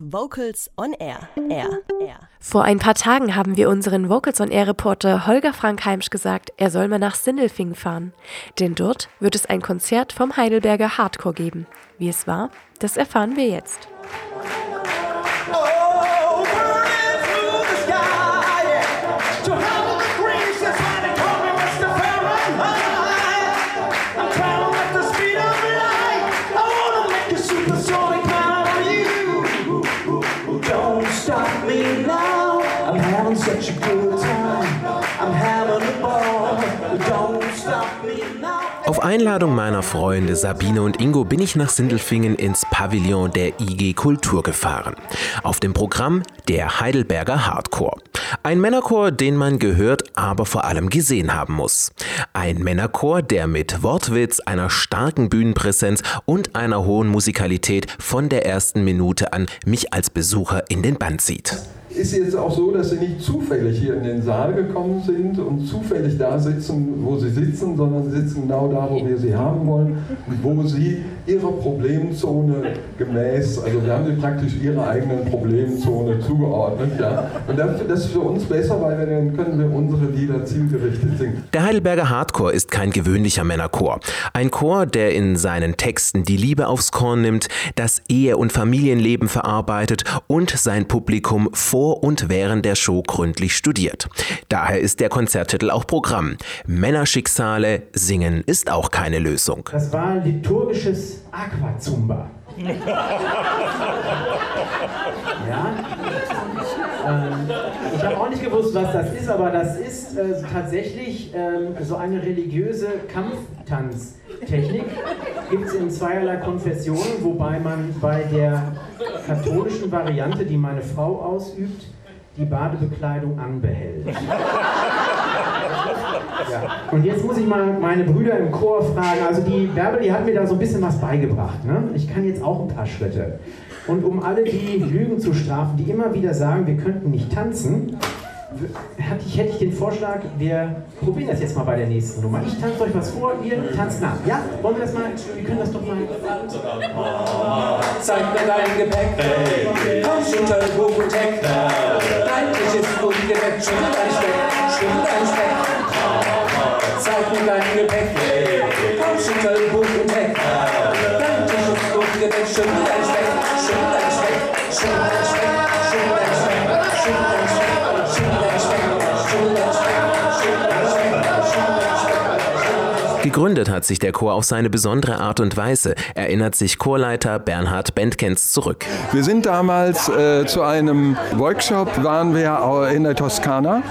Vocals on Air. Air. Air. Vor ein paar Tagen haben wir unseren Vocals on Air Reporter Holger Frank Heimsch gesagt, er soll mal nach Sindelfingen fahren. Denn dort wird es ein Konzert vom Heidelberger Hardcore geben. Wie es war, das erfahren wir jetzt. Auf Einladung meiner Freunde Sabine und Ingo bin ich nach Sindelfingen ins Pavillon der IG Kultur gefahren. Auf dem Programm der Heidelberger Hardcore. Ein Männerchor, den man gehört, aber vor allem gesehen haben muss. Ein Männerchor, der mit Wortwitz, einer starken Bühnenpräsenz und einer hohen Musikalität von der ersten Minute an mich als Besucher in den Band zieht ist jetzt auch so, dass sie nicht zufällig hier in den Saal gekommen sind und zufällig da sitzen, wo sie sitzen, sondern sie sitzen genau da, wo wir sie haben wollen wo sie ihrer Problemzone gemäß, also wir haben sie praktisch ihrer eigenen Problemzone zugeordnet. Ja? Und das ist für uns besser, weil wir, dann können wir unsere Lieder zielgerichtet singen. Der Heidelberger Hardcore ist kein gewöhnlicher Männerchor. Ein Chor, der in seinen Texten die Liebe aufs Korn nimmt, das Ehe- und Familienleben verarbeitet und sein Publikum vor vor und während der Show gründlich studiert. Daher ist der Konzerttitel auch Programm. Männerschicksale, singen ist auch keine Lösung. Das war liturgisches Aquazumba. ja? Ähm, ich habe auch nicht gewusst, was das ist, aber das ist äh, tatsächlich ähm, so eine religiöse Kampftanztechnik. Gibt es in zweierlei Konfessionen, wobei man bei der katholischen Variante, die meine Frau ausübt, die Badebekleidung anbehält. Ja. Und jetzt muss ich mal meine Brüder im Chor fragen. Also die Bärbel, die hat mir da so ein bisschen was beigebracht. Ne? Ich kann jetzt auch ein paar Schritte. Und um alle die Lügen zu strafen, die immer wieder sagen, wir könnten nicht tanzen, hätte ich, hätte ich den Vorschlag, wir probieren das jetzt mal bei der nächsten Nummer. Ich tanze euch was vor, ihr tanzt nach. Ja? Wollen wir das mal? Wir können das doch mal. Zeig mir dein Gepäck. Komm, schüttel Buch und Heck. Eigentlich ist ungeweckt. Schüttel dein Speck. Schüttel dein Speck. Gegründet hat sich der Chor auf seine besondere Art und Weise, erinnert sich Chorleiter Bernhard Bentgens zurück. Wir sind damals äh, zu einem Workshop, waren wir in der Toskana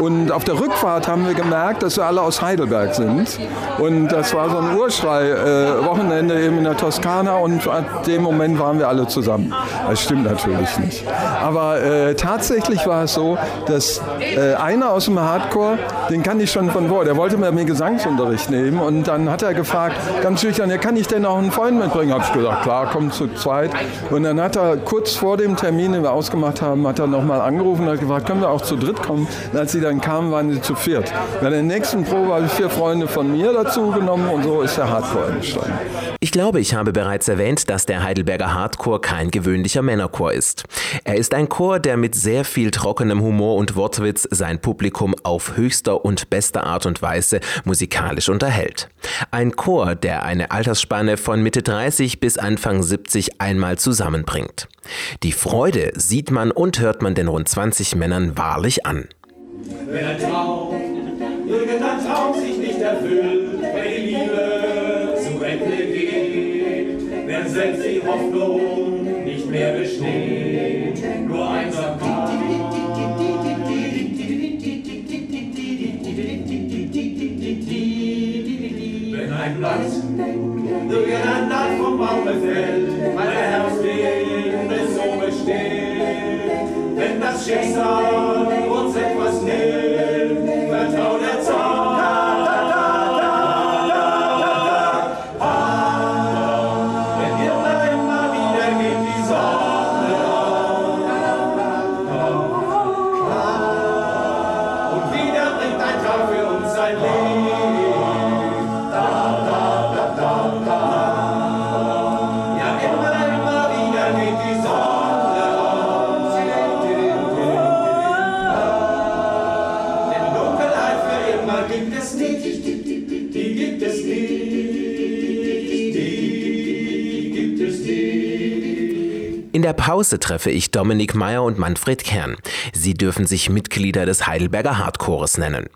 und auf der Rückfahrt haben wir gemerkt, dass wir alle aus Heidelberg sind und das war so ein Urschrei-Wochenende äh, eben in der Toskana und ab dem Moment waren wir alle zusammen. Das stimmt natürlich nicht. Aber äh, tatsächlich war es so, dass äh, einer aus dem Hardcore, den kann ich schon von vor, der wollte mir Gesangsunterricht nehmen und dann hat er gefragt, ganz schüchtern, ja, kann ich denn auch einen Freund mitbringen? Habe ich gesagt, klar, komm zu zweit. Und dann hat er kurz vor dem Termin, den wir ausgemacht haben, hat er nochmal angerufen und hat gefragt, können wir auch zu dritt kommen? Und als sie dann kamen, waren sie zu viert. Bei der nächsten Probe habe ich vier Freunde von mir dazu genommen und so ist der Hardcore entstanden. Ich glaube, ich habe bereits erwähnt, dass der Heidelberger Hardcore kein gewöhnlicher Männerchor ist. Er ist ein Chor, der mit sehr viel trockenem Humor und Wortwitz sein Publikum auf höchster und bester Art und Weise musikalisch unterhält. Ein Chor, der eine Altersspanne von Mitte 30 bis Anfang 70 einmal zusammenbringt. Die Freude sieht man und hört man den rund 20 Männern wahrlich an. Wenn ein Traum, irgendein Traum sich nicht erfüllt, wenn die Liebe zu Ende geht, wenn selbst die Hoffnung nicht mehr besteht, nur Einsamkeit. ein Blatt, Blatt vom Baume fällt, weil der Herbstleben es so besteht. Wenn das Schicksal sein Leben. Da, da, da, da, da. Ja, immer, immer wieder geht die Sonne auf. Denn Dunkelheit für immer gibt es nicht. Die gibt es nicht. In der Pause treffe ich Dominik Meyer und Manfred Kern. Sie dürfen sich Mitglieder des Heidelberger Hardcores nennen.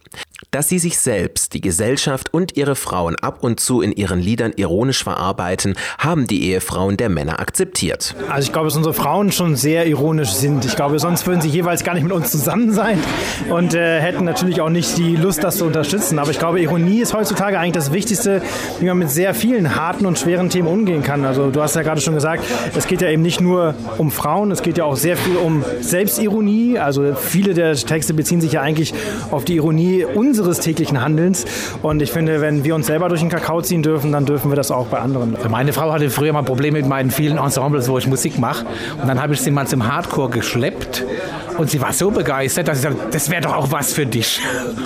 Dass sie sich selbst, die Gesellschaft und ihre Frauen ab und zu in ihren Liedern ironisch verarbeiten, haben die Ehefrauen der Männer akzeptiert. Also ich glaube, dass unsere Frauen schon sehr ironisch sind. Ich glaube, sonst würden sie jeweils gar nicht mit uns zusammen sein und äh, hätten natürlich auch nicht die Lust, das zu unterstützen. Aber ich glaube, Ironie ist heutzutage eigentlich das Wichtigste, wie man mit sehr vielen harten und schweren Themen umgehen kann. Also du hast ja gerade schon gesagt, es geht ja eben nicht nur um Frauen, es geht ja auch sehr viel um Selbstironie. Also viele der Texte beziehen sich ja eigentlich auf die Ironie unseres täglichen Handelns. Und ich finde, wenn wir uns selber durch den Kakao ziehen dürfen, dann dürfen wir das auch bei anderen. Meine Frau hatte früher mal Probleme mit meinen vielen Ensembles, wo ich Musik mache. Und dann habe ich sie mal zum Hardcore geschleppt. Und sie war so begeistert, dass sie sagte, das wäre doch auch was für dich.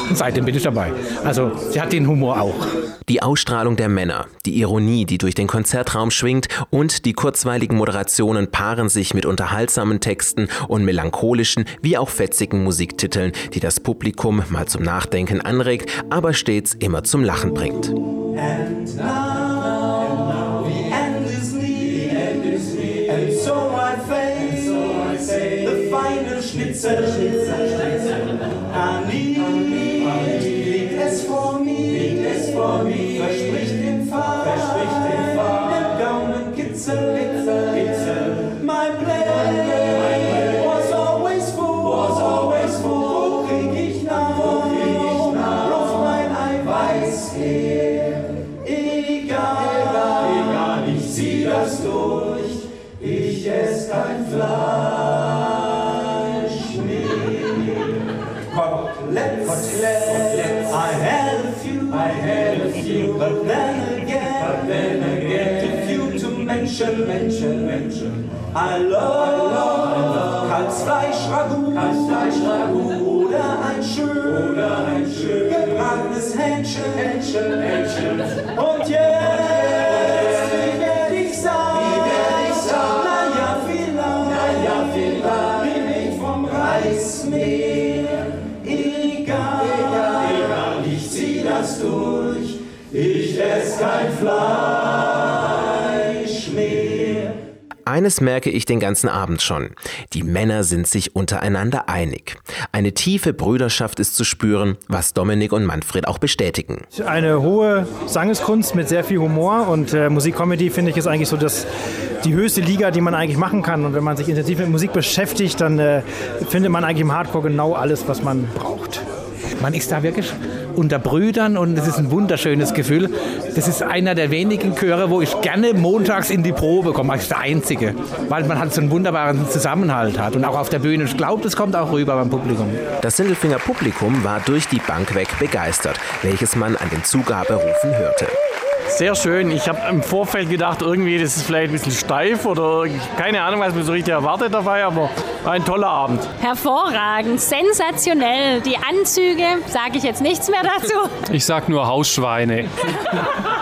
Und seitdem bin ich dabei. Also sie hat den Humor auch. Die Ausstrahlung der Männer, die Ironie, die durch den Konzertraum schwingt und die kurzweiligen Moderationen paaren sich mit unterhaltsamen Texten und melancholischen wie auch fetzigen Musiktiteln, die das Publikum mal zum Nachdenken anregt, aber stets immer zum Lachen bringt. And now, serce cały. Koteletts, Koteletts, I had a few, I had a few, but then again, but then again, a few to mention, mention, mention. I love, Kalbsfleisch-Ragout, Kalbsfleisch-Ragout, oder ein schön, oder ein schön, gebratenes Hähnchen, Hähnchen, Hähnchen. Und jetzt, kein Fleisch mehr. Eines merke ich den ganzen Abend schon. Die Männer sind sich untereinander einig. Eine tiefe Brüderschaft ist zu spüren, was Dominik und Manfred auch bestätigen. Eine hohe Sangeskunst mit sehr viel Humor und äh, Musikcomedy finde ich ist eigentlich so das, die höchste Liga, die man eigentlich machen kann. Und wenn man sich intensiv mit Musik beschäftigt, dann äh, findet man eigentlich im Hardcore genau alles, was man braucht. Man ist da wirklich unter Brüdern und es ist ein wunderschönes Gefühl. Das ist einer der wenigen Chöre, wo ich gerne montags in die Probe komme. Das ist der einzige, weil man halt so einen wunderbaren Zusammenhalt hat und auch auf der Bühne. Ich glaube, das kommt auch rüber beim Publikum. Das Sindelfinger Publikum war durch die Bank weg begeistert, welches man an den Zugaberufen hörte. Sehr schön. Ich habe im Vorfeld gedacht, irgendwie, das ist vielleicht ein bisschen steif oder keine Ahnung, was mir so richtig erwartet dabei, aber war ein toller Abend. Hervorragend, sensationell. Die Anzüge, sage ich jetzt nichts mehr dazu. Ich sag nur Hausschweine.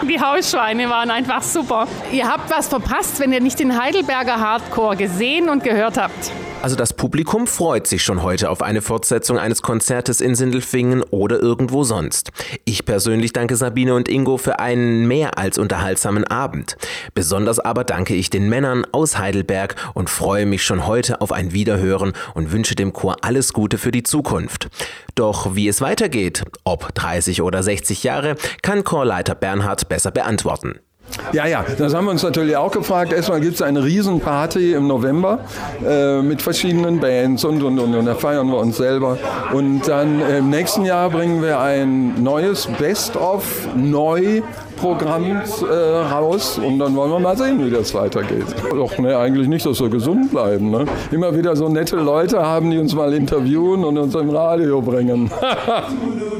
Die Hausschweine waren einfach super. Ihr habt was verpasst, wenn ihr nicht den Heidelberger Hardcore gesehen und gehört habt. Also das Publikum freut sich schon heute auf eine Fortsetzung eines Konzertes in Sindelfingen oder irgendwo sonst. Ich persönlich danke Sabine und Ingo für einen mehr als unterhaltsamen Abend. Besonders aber danke ich den Männern aus Heidelberg und freue mich schon heute auf ein Wiederhören und wünsche dem Chor alles Gute für die Zukunft. Doch wie es weitergeht, ob 30 oder 60 Jahre, kann Chorleiter Bernhard besser beantworten. Ja, ja, das haben wir uns natürlich auch gefragt. Erstmal gibt es eine Riesenparty im November äh, mit verschiedenen Bands und, und, und, und da feiern wir uns selber. Und dann äh, im nächsten Jahr bringen wir ein neues Best-of neu Programm äh, raus und dann wollen wir mal sehen, wie das weitergeht. Doch, ne, eigentlich nicht, dass wir gesund bleiben. Ne? Immer wieder so nette Leute haben, die uns mal interviewen und uns im Radio bringen.